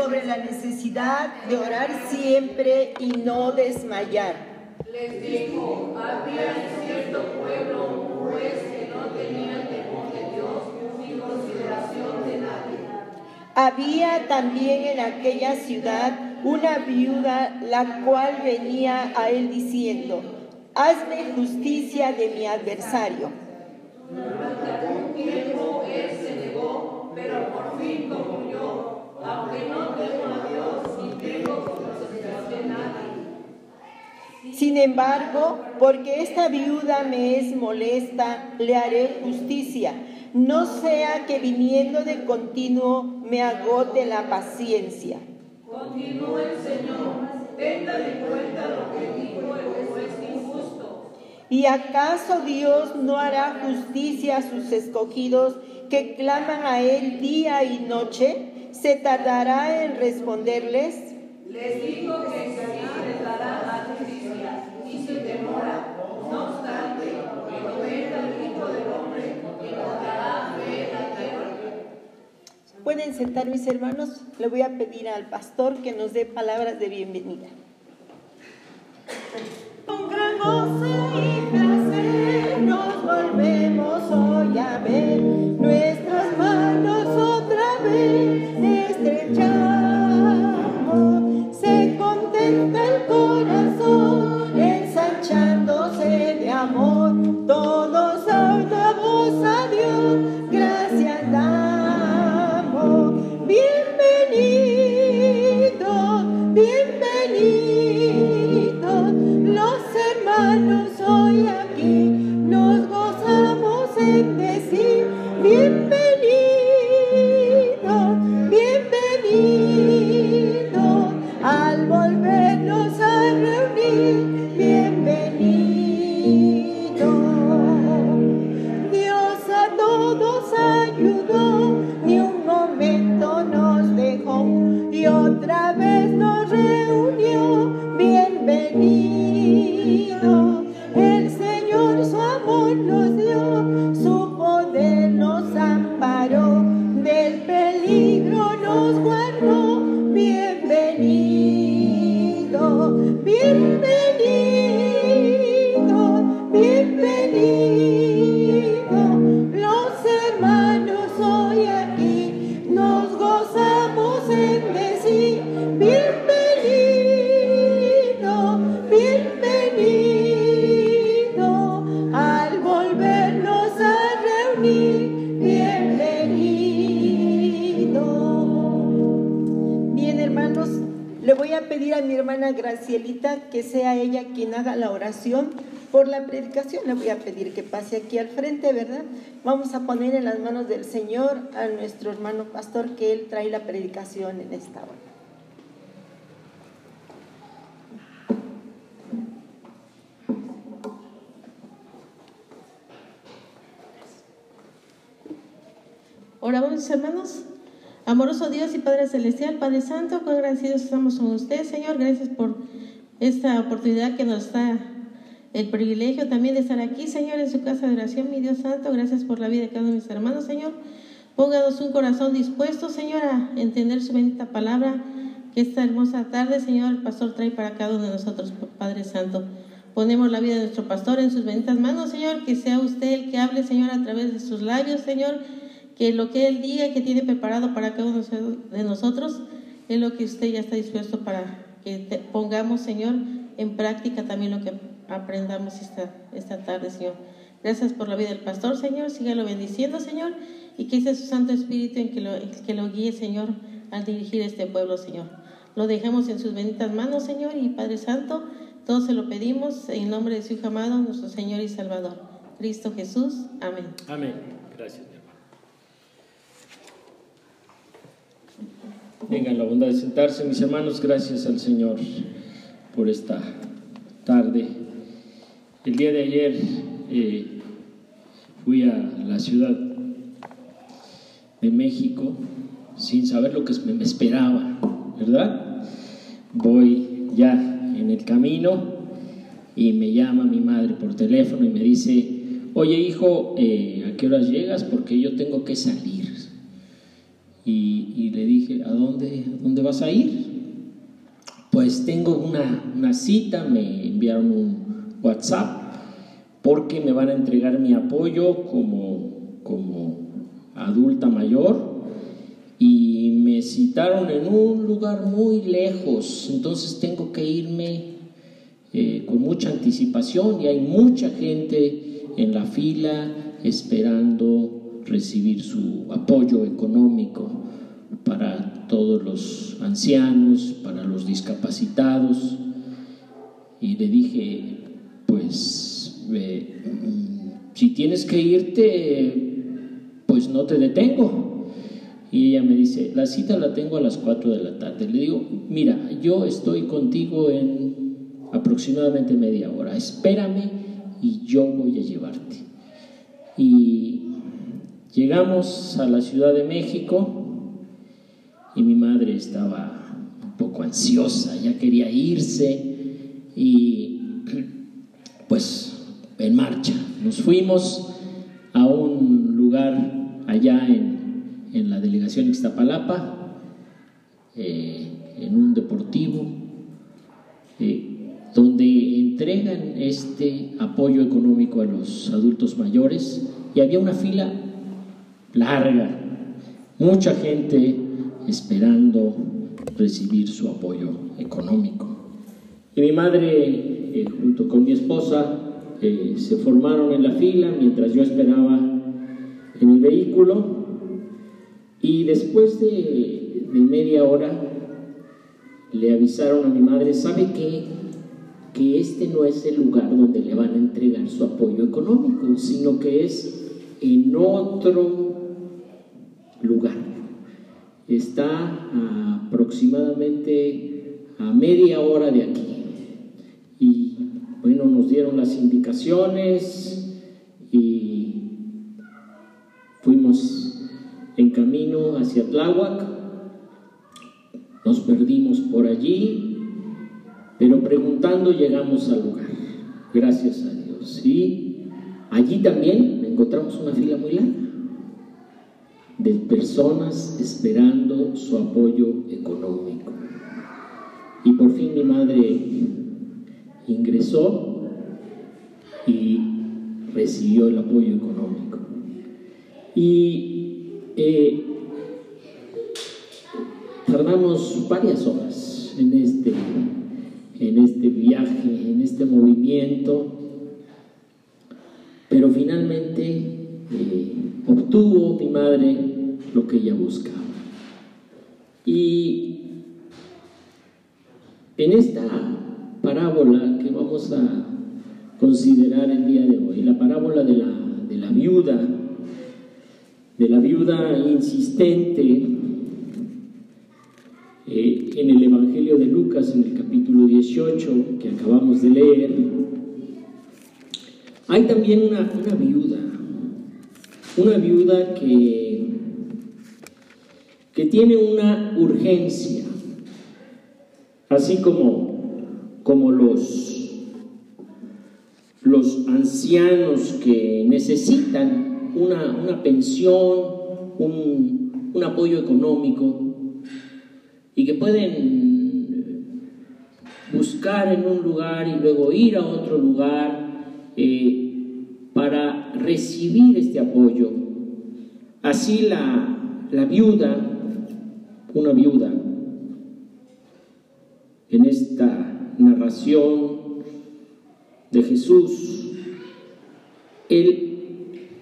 sobre la necesidad de orar siempre y no desmayar. Les dijo, había en cierto pueblo juez que no tenía temor de Dios ni consideración de nadie. Había también en aquella ciudad una viuda la cual venía a él diciendo, hazme justicia de mi adversario. Durante algún tiempo él se negó, pero por fin concluyó, aunque no temo a Dios ni tengo consideración de nadie. Sin embargo, porque esta viuda me es molesta, le haré justicia, no sea que viniendo de continuo me agote la paciencia. Continuó el Señor, tenga de cuenta lo que dijo el juez injusto. ¿Y acaso Dios no hará justicia a sus escogidos que claman a Él día y noche? ¿Se tardará en responderles? Les dijo que enseguida les dará la justicia y sin demora. No obstante, cuando venga el Hijo del Hombre, encontrará fe en la tierra. Pueden sentar mis hermanos. Le voy a pedir al pastor que nos dé palabras de bienvenida. Con gran gozo y placer nos volvemos hoy a ver nuestras manos otra vez estrechamos. Se contenta el corazón gozamos en pedir a mi hermana Gracielita que sea ella quien haga la oración por la predicación. Le voy a pedir que pase aquí al frente, ¿verdad? Vamos a poner en las manos del Señor a nuestro hermano pastor que él trae la predicación en esta hora. Oramos, hermanos. Amoroso Dios y Padre Celestial, Padre Santo, cuán agradecidos estamos con usted, Señor. Gracias por esta oportunidad que nos da el privilegio también de estar aquí, Señor, en su casa de oración, mi Dios Santo. Gracias por la vida de cada uno de mis hermanos, Señor. Pónganos un corazón dispuesto, Señor, a entender su bendita palabra que esta hermosa tarde, Señor, el pastor trae para cada uno de nosotros, Padre Santo. Ponemos la vida de nuestro pastor en sus benditas manos, Señor, que sea usted el que hable, Señor, a través de sus labios, Señor, que lo que Él diga que tiene preparado para cada uno de nosotros es lo que usted ya está dispuesto para que pongamos, Señor, en práctica también lo que aprendamos esta, esta tarde, Señor. Gracias por la vida del pastor, Señor. Sígalo bendiciendo, Señor, y que sea su Santo Espíritu en que lo, que lo guíe, Señor, al dirigir este pueblo, Señor. Lo dejamos en sus benditas manos, Señor, y Padre Santo, todo se lo pedimos en nombre de su Hijo amado, nuestro Señor y Salvador, Cristo Jesús. Amén. Amén. Gracias, mi hermano. Vengan la bondad de sentarse, mis hermanos. Gracias al Señor por esta tarde. El día de ayer eh, fui a la ciudad de México sin saber lo que me esperaba, ¿verdad? Voy ya en el camino y me llama mi madre por teléfono y me dice, oye hijo, eh, ¿a qué horas llegas? Porque yo tengo que salir. Y, le dije, ¿a dónde, ¿a dónde vas a ir? Pues tengo una, una cita, me enviaron un WhatsApp porque me van a entregar mi apoyo como, como adulta mayor y me citaron en un lugar muy lejos, entonces tengo que irme eh, con mucha anticipación y hay mucha gente en la fila esperando recibir su apoyo económico para todos los ancianos, para los discapacitados. Y le dije, pues, eh, si tienes que irte, pues no te detengo. Y ella me dice, la cita la tengo a las 4 de la tarde. Le digo, mira, yo estoy contigo en aproximadamente media hora, espérame y yo voy a llevarte. Y llegamos a la Ciudad de México y mi madre estaba un poco ansiosa, ya quería irse y pues en marcha. Nos fuimos a un lugar allá en, en la delegación Ixtapalapa, eh, en un deportivo, eh, donde entregan este apoyo económico a los adultos mayores y había una fila larga, mucha gente esperando recibir su apoyo económico. Y mi madre, eh, junto con mi esposa, eh, se formaron en la fila mientras yo esperaba en el vehículo y después de, de media hora le avisaron a mi madre, ¿sabe qué? Que este no es el lugar donde le van a entregar su apoyo económico, sino que es en otro lugar. Está aproximadamente a media hora de aquí. Y bueno, nos dieron las indicaciones y fuimos en camino hacia Tláhuac. Nos perdimos por allí, pero preguntando llegamos al lugar. Gracias a Dios. Y allí también encontramos una fila muy larga de personas esperando su apoyo económico. Y por fin mi madre ingresó y recibió el apoyo económico. Y eh, tardamos varias horas en este, en este viaje, en este movimiento, pero finalmente mi madre lo que ella buscaba. Y en esta parábola que vamos a considerar el día de hoy, la parábola de la, de la viuda, de la viuda insistente, eh, en el Evangelio de Lucas, en el capítulo 18 que acabamos de leer, hay también una, una viuda, una viuda que, que tiene una urgencia, así como, como los, los ancianos que necesitan una, una pensión, un, un apoyo económico y que pueden buscar en un lugar y luego ir a otro lugar eh, para recibir este apoyo. Así la, la viuda, una viuda, en esta narración de Jesús, Él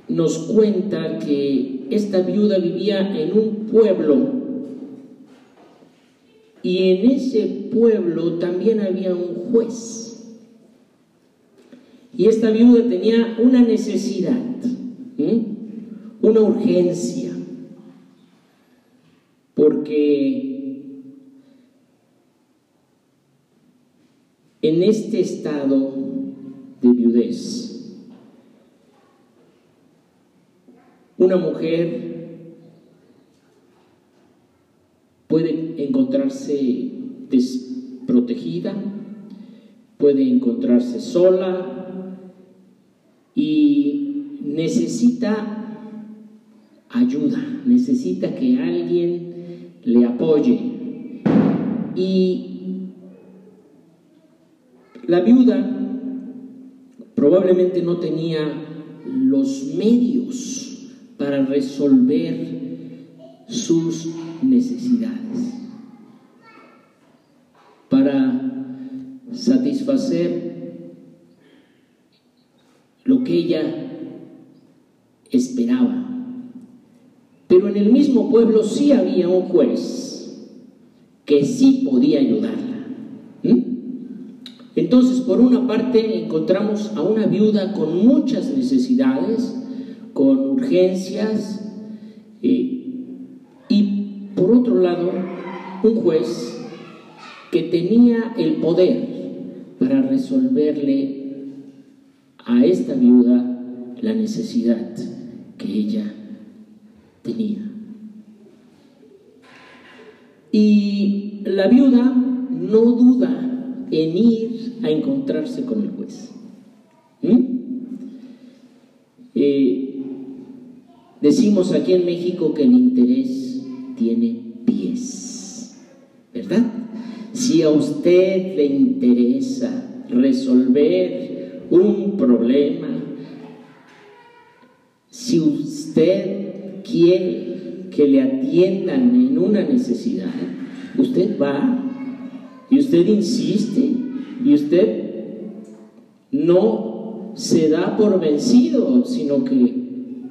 nos cuenta que esta viuda vivía en un pueblo y en ese pueblo también había un juez. Y esta viuda tenía una necesidad, una urgencia, porque en este estado de viudez, una mujer puede encontrarse desprotegida, puede encontrarse sola necesita ayuda necesita que alguien le apoye. Y la viuda probablemente no tenía los medios para resolver sus necesidades, para satisfacer lo que ella esperaba. Pero en el mismo pueblo sí había un juez que sí podía ayudarla. Entonces, por una parte, encontramos a una viuda con muchas necesidades, con urgencias, eh, y por otro lado, un juez que tenía el poder para resolverle a esta viuda la necesidad que ella tenía. Y la viuda no duda en ir a encontrarse con el juez. ¿Mm? Eh, decimos aquí en México que el interés tiene pies, ¿verdad? Si a usted le interesa resolver un problema, si usted quiere que le atiendan en una necesidad, usted va y usted insiste y usted no se da por vencido, sino que,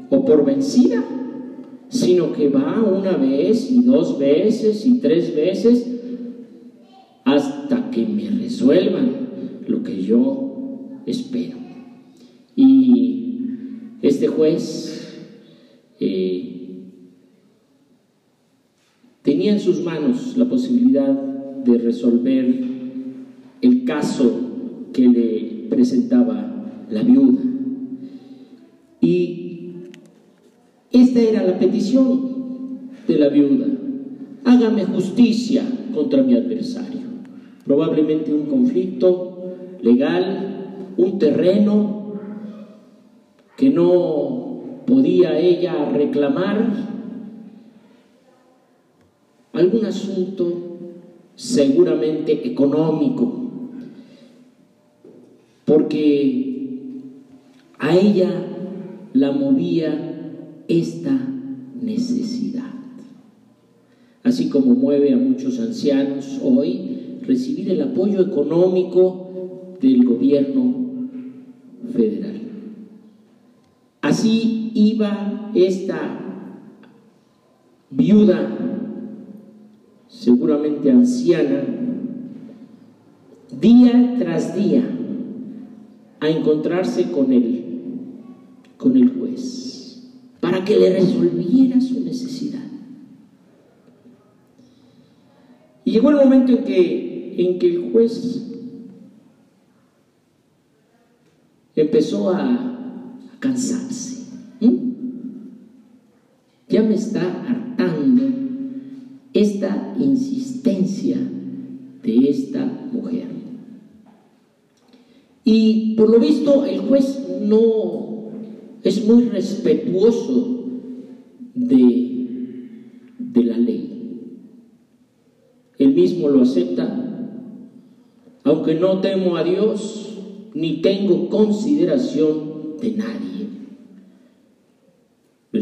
o por vencida, sino que va una vez y dos veces y tres veces hasta que me resuelvan lo que yo espero. Este juez eh, tenía en sus manos la posibilidad de resolver el caso que le presentaba la viuda. Y esta era la petición de la viuda. Hágame justicia contra mi adversario. Probablemente un conflicto legal, un terreno que no podía ella reclamar, algún asunto seguramente económico, porque a ella la movía esta necesidad. Así como mueve a muchos ancianos hoy recibir el apoyo económico del gobierno federal. Así iba esta viuda, seguramente anciana, día tras día a encontrarse con él, con el juez, para que le resolviera su necesidad. Y llegó el momento en que, en que el juez empezó a, a cansarse. Ya me está hartando esta insistencia de esta mujer. Y por lo visto el juez no es muy respetuoso de, de la ley. Él mismo lo acepta. Aunque no temo a Dios, ni tengo consideración de nadie.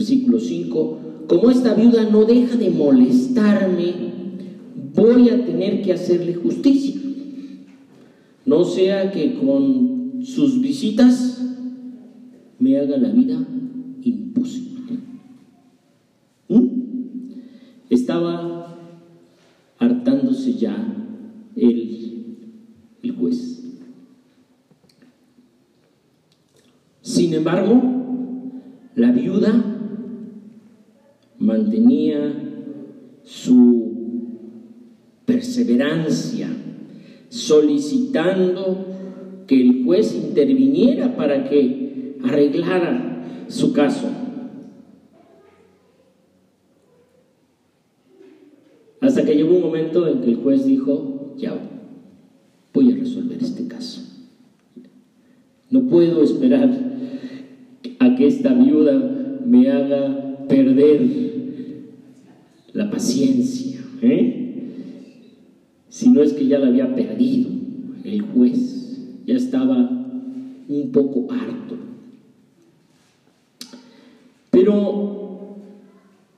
Versículo 5. Como esta viuda no deja de molestarme, voy a tener que hacerle justicia. No sea que con sus visitas me haga la vida imposible. ¿Mm? Estaba hartándose ya el, el juez. Sin embargo, la viuda mantenía su perseverancia, solicitando que el juez interviniera para que arreglara su caso. Hasta que llegó un momento en que el juez dijo, ya voy a resolver este caso. No puedo esperar a que esta viuda me haga perder la paciencia, ¿eh? si no es que ya la había perdido el juez, ya estaba un poco harto. Pero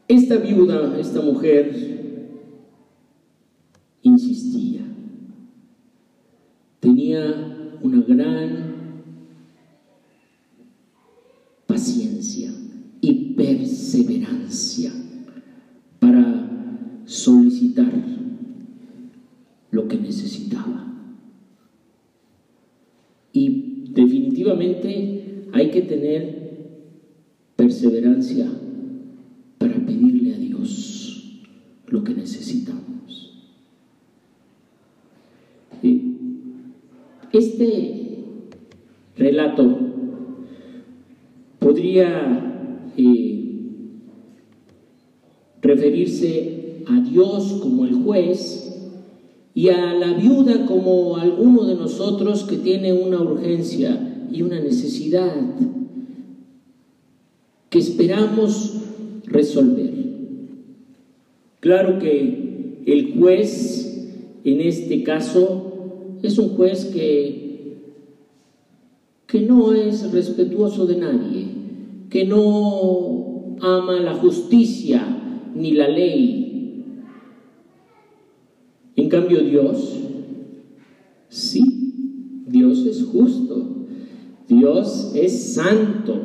esta viuda, esta mujer, insistía, tenía una gran paciencia y perseverancia para solicitar lo que necesitaba. Y hay que tener perseverancia para pedirle a Dios lo que necesitamos. Este relato podría eh, referirse a Dios como el juez y a la viuda como alguno de nosotros que tiene una urgencia y una necesidad que esperamos resolver. Claro que el juez en este caso es un juez que, que no es respetuoso de nadie, que no ama la justicia ni la ley, en cambio Dios, sí, Dios es justo, Dios es santo,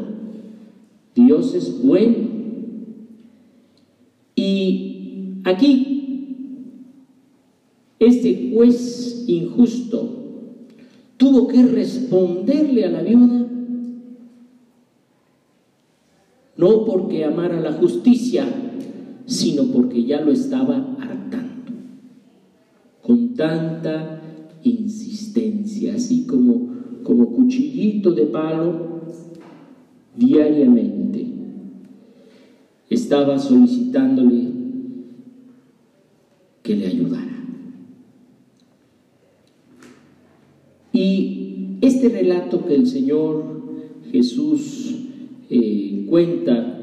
Dios es bueno. Y aquí, este juez injusto tuvo que responderle a la viuda, no porque amara la justicia, sino porque ya lo estaba hartando con tanta insistencia, así como, como cuchillito de palo, diariamente. Estaba solicitándole que le ayudara. Y este relato que el Señor Jesús eh, cuenta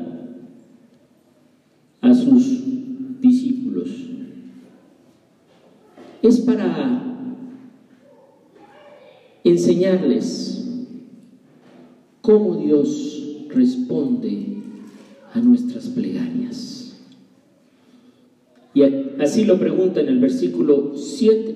a sus discípulos es para enseñarles cómo Dios responde a nuestras plegarias. Y así lo pregunta en el versículo 7.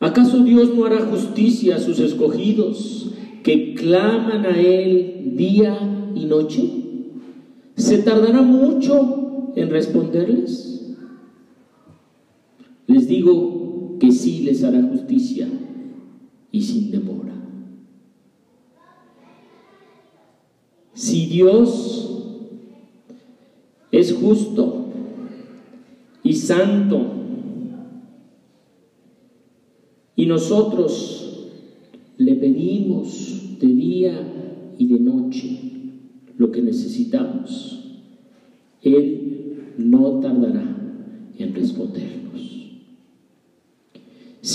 ¿Acaso Dios no hará justicia a sus escogidos que claman a Él día y noche? ¿Se tardará mucho en responderles? Les digo que sí les hará justicia y sin demora. Si Dios es justo y santo y nosotros le pedimos de día y de noche lo que necesitamos, Él no tardará en respondernos.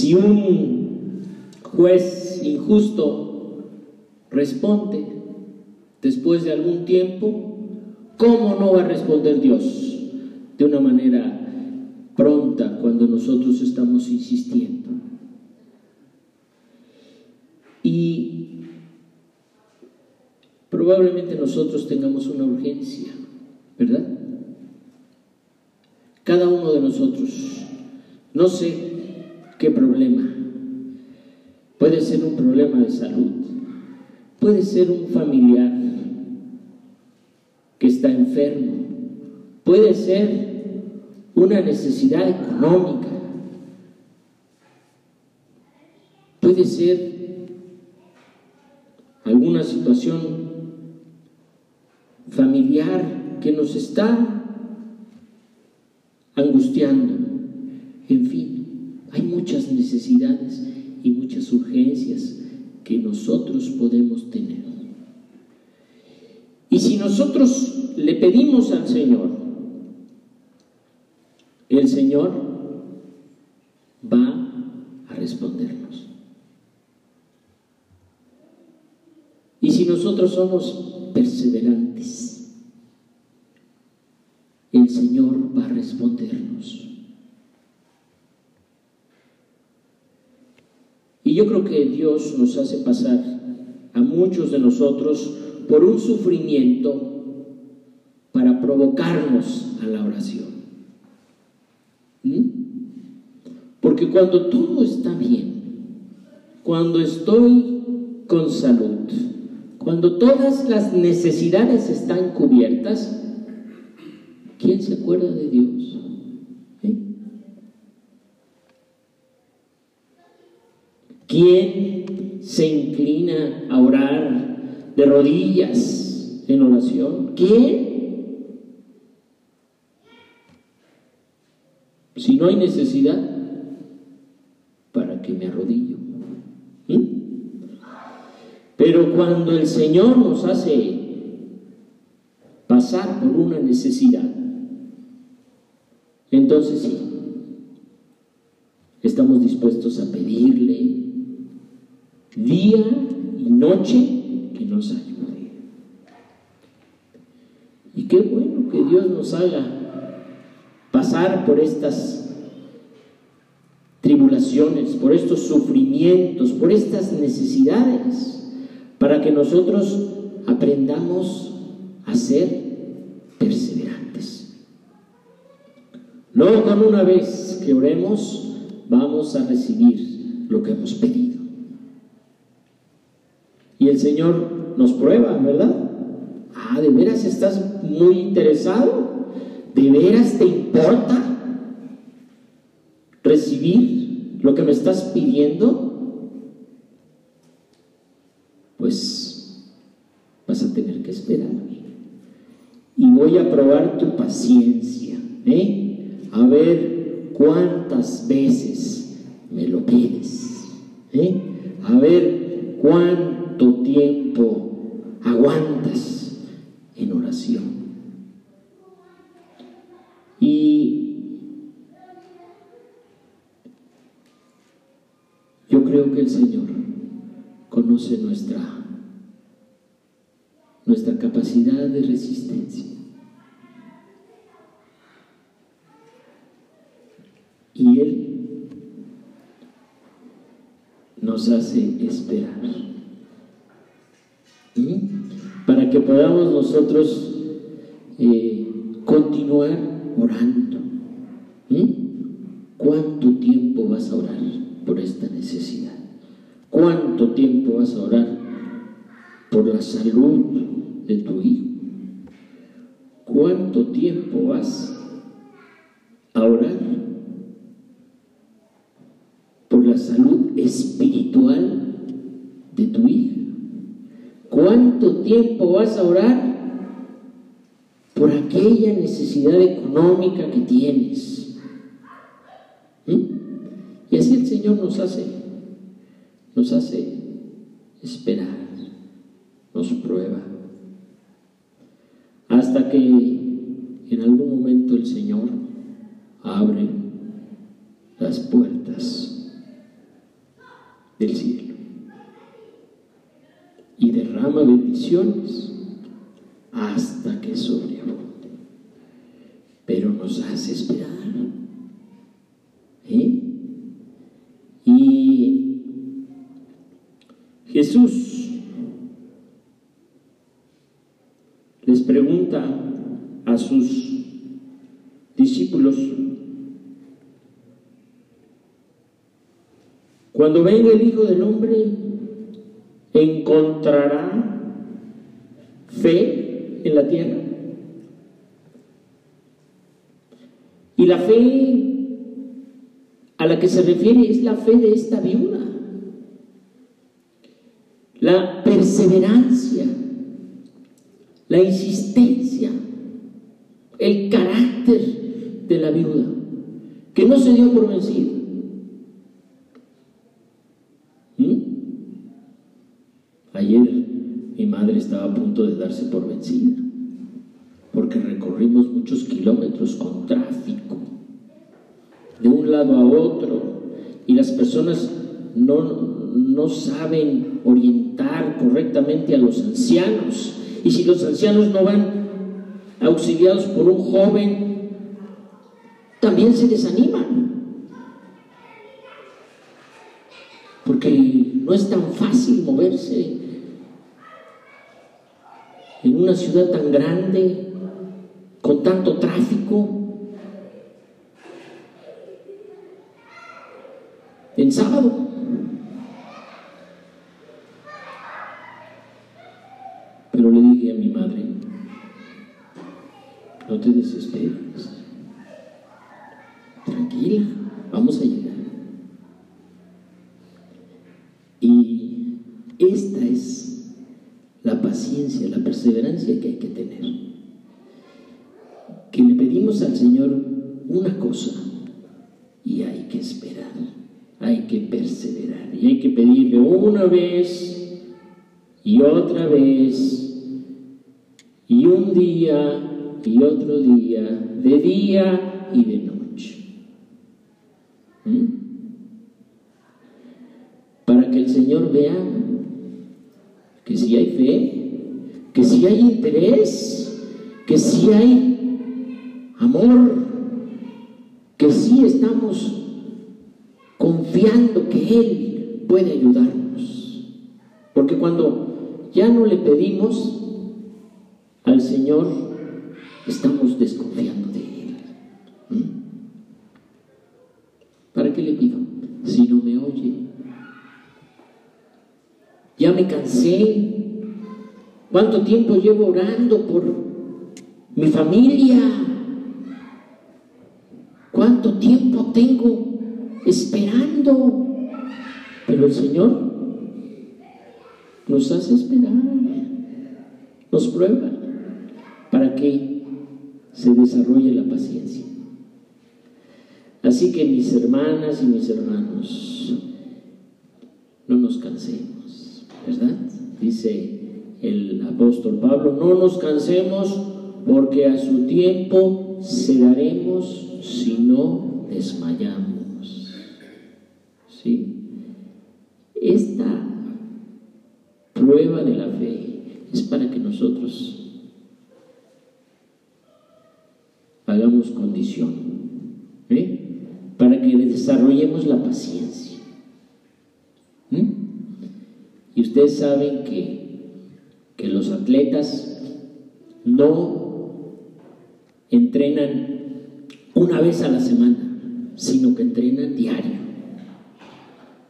Si un juez injusto responde después de algún tiempo, ¿cómo no va a responder Dios de una manera pronta cuando nosotros estamos insistiendo? Y probablemente nosotros tengamos una urgencia, ¿verdad? cada uno de nosotros. No sé qué problema. Puede ser un problema de salud, puede ser un familiar que está enfermo, puede ser una necesidad económica, puede ser alguna situación familiar que nos está angustiando. En fin, hay muchas necesidades y muchas urgencias que nosotros podemos tener. Y si nosotros le pedimos al Señor, el Señor va a respondernos. Y si nosotros somos perseverantes, el Señor va a respondernos. Y yo creo que Dios nos hace pasar a muchos de nosotros por un sufrimiento para provocarnos a la oración. ¿Mm? Porque cuando todo está bien, cuando estoy con salud, cuando todas las necesidades están cubiertas, ¿quién se acuerda de Dios? ¿Eh? ¿Quién se inclina a orar de rodillas en oración? ¿Quién? Si no hay necesidad, ¿para qué me arrodillo? ¿Mm? Pero cuando el Señor nos hace pasar por una necesidad, entonces sí, estamos dispuestos a pedirle día y noche que nos ayude. Y qué bueno que Dios nos haga pasar por estas tribulaciones, por estos sufrimientos, por estas necesidades, para que nosotros aprendamos a ser perseverantes. No con una vez que oremos vamos a recibir lo que hemos pedido. Y el Señor nos prueba, ¿verdad? Ah, ¿de veras estás muy interesado? ¿De veras te importa recibir lo que me estás pidiendo? Pues vas a tener que esperar. Y voy a probar tu paciencia, ¿eh? A ver cuántas veces me lo pides, ¿eh? A ver cuánto tiempo aguantas en oración. Y yo creo que el Señor conoce nuestra, nuestra capacidad de resistencia. Y Él nos hace esperar. Podamos nosotros eh, continuar orando. ¿Cuánto tiempo vas a orar por esta necesidad? ¿Cuánto tiempo vas a orar por la salud de tu hijo? ¿Cuánto tiempo vas a orar por la salud espiritual de tu hijo? ¿Cuánto tiempo vas a orar por aquella necesidad económica que tienes. ¿Mm? Y así el Señor nos hace, nos hace esperar, nos prueba, hasta que en algún momento el Señor abre las puertas del cielo derrama bendiciones hasta que sobreabunde. Pero nos hace esperar. Y Jesús les pregunta a sus discípulos, cuando venga el Hijo del Hombre, encontrará fe en la tierra. Y la fe a la que se refiere es la fe de esta viuda, la perseverancia, la insistencia, el carácter de la viuda, que no se dio por vencida. ¿Mm? Ayer mi madre estaba a punto de por vencida, porque recorrimos muchos kilómetros con tráfico, de un lado a otro, y las personas no, no saben orientar correctamente a los ancianos. Y si los ancianos no van auxiliados por un joven, también se desaniman. Porque no es tan fácil moverse en una ciudad tan grande, con tanto tráfico. En sábado. Pero le dije a mi madre, no te desesperes, tranquila, vamos a llegar. Y esta es la paciencia, la perseverancia que hay que tener. Que le pedimos al Señor una cosa y hay que esperar, hay que perseverar y hay que pedirle una vez y otra vez y un día y otro día, de y de noche. ¿Mm? Para que el Señor vea que si hay fe, que si hay interés, que si hay amor, que si estamos confiando que Él puede ayudarnos. Porque cuando ya no le pedimos al Señor, estamos desconfiando. ¿Para qué le pido si no me oye? Ya me cansé. ¿Cuánto tiempo llevo orando por mi familia? ¿Cuánto tiempo tengo esperando? Pero el Señor nos hace esperar, nos prueba para que se desarrolle la paciencia. Así que mis hermanas y mis hermanos, no nos cansemos, ¿verdad? Dice el apóstol Pablo, no nos cansemos porque a su tiempo cegaremos si no desmayamos. ¿Sí? Esta prueba de la fe es para que nosotros hagamos condición, ¿eh? para que desarrollemos la paciencia. ¿Mm? Y ustedes saben que, que los atletas no entrenan una vez a la semana, sino que entrenan diario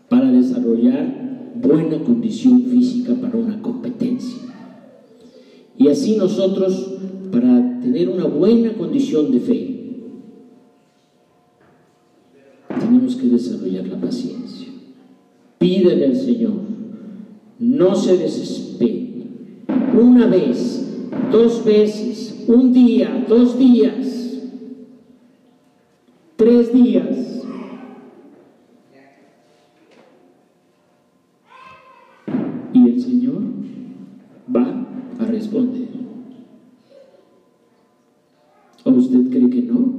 para desarrollar buena condición física para una competencia. Y así nosotros, para tener una buena condición de fe, tenemos que desarrollar la paciencia. Pídele al Señor, no se desespere. Una vez, dos veces, un día, dos días, tres días. Y el Señor va a responder. ¿O usted cree que no?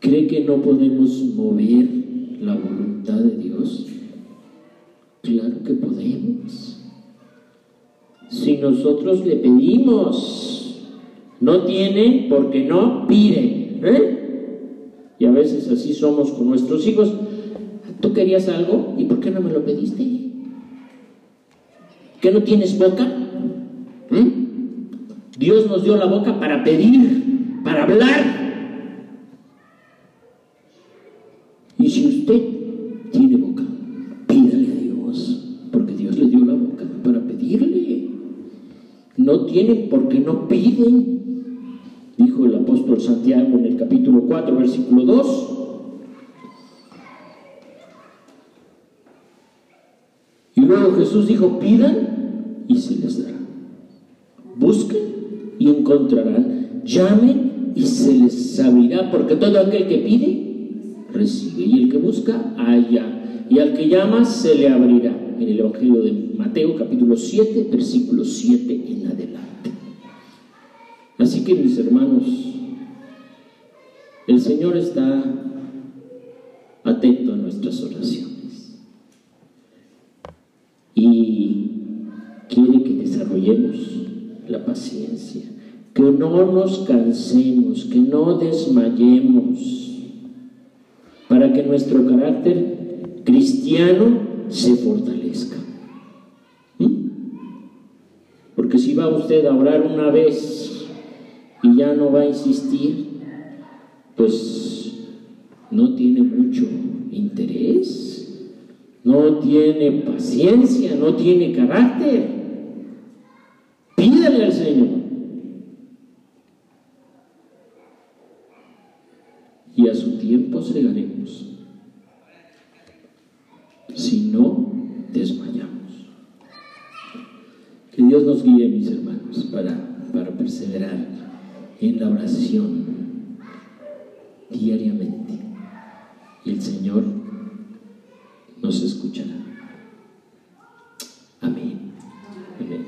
¿Cree que no podemos mover la voluntad de Dios? Claro que podemos. Si nosotros le pedimos, no tienen porque no piden. ¿eh? Y a veces así somos con nuestros hijos. ¿Tú querías algo? ¿Y por qué no me lo pediste? ¿Que no tienes boca? ¿Mm? Dios nos dio la boca para pedir, para hablar. Y si usted tiene boca, pídale a Dios, porque Dios le dio la boca para pedirle. No tienen porque no piden, dijo el apóstol Santiago en el capítulo 4, versículo 2. Y luego Jesús dijo, pidan y se les dará. Busquen y encontrarán. Llamen y se les abrirá, porque todo aquel que pide, recibe. Y el que busca, halla. Y al que llama, se le abrirá en el Evangelio de Mateo capítulo 7, versículo 7 en adelante. Así que mis hermanos, el Señor está atento a nuestras oraciones y quiere que desarrollemos la paciencia, que no nos cansemos, que no desmayemos, para que nuestro carácter cristiano se fortalezca. ¿Mm? Porque si va usted a orar una vez y ya no va a insistir, pues no tiene mucho interés, no tiene paciencia, no tiene carácter. Pídale al Señor. Y a su tiempo cegaremos. Si no, desmayamos. Que Dios nos guíe, mis hermanos, para, para perseverar en la oración diariamente. Y el Señor nos escuchará. Amén. Amén.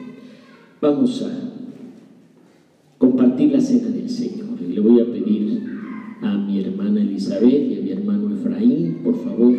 Vamos a compartir la cena del Señor. Y le voy a pedir a mi hermana Elizabeth y a mi hermano Efraín, por favor,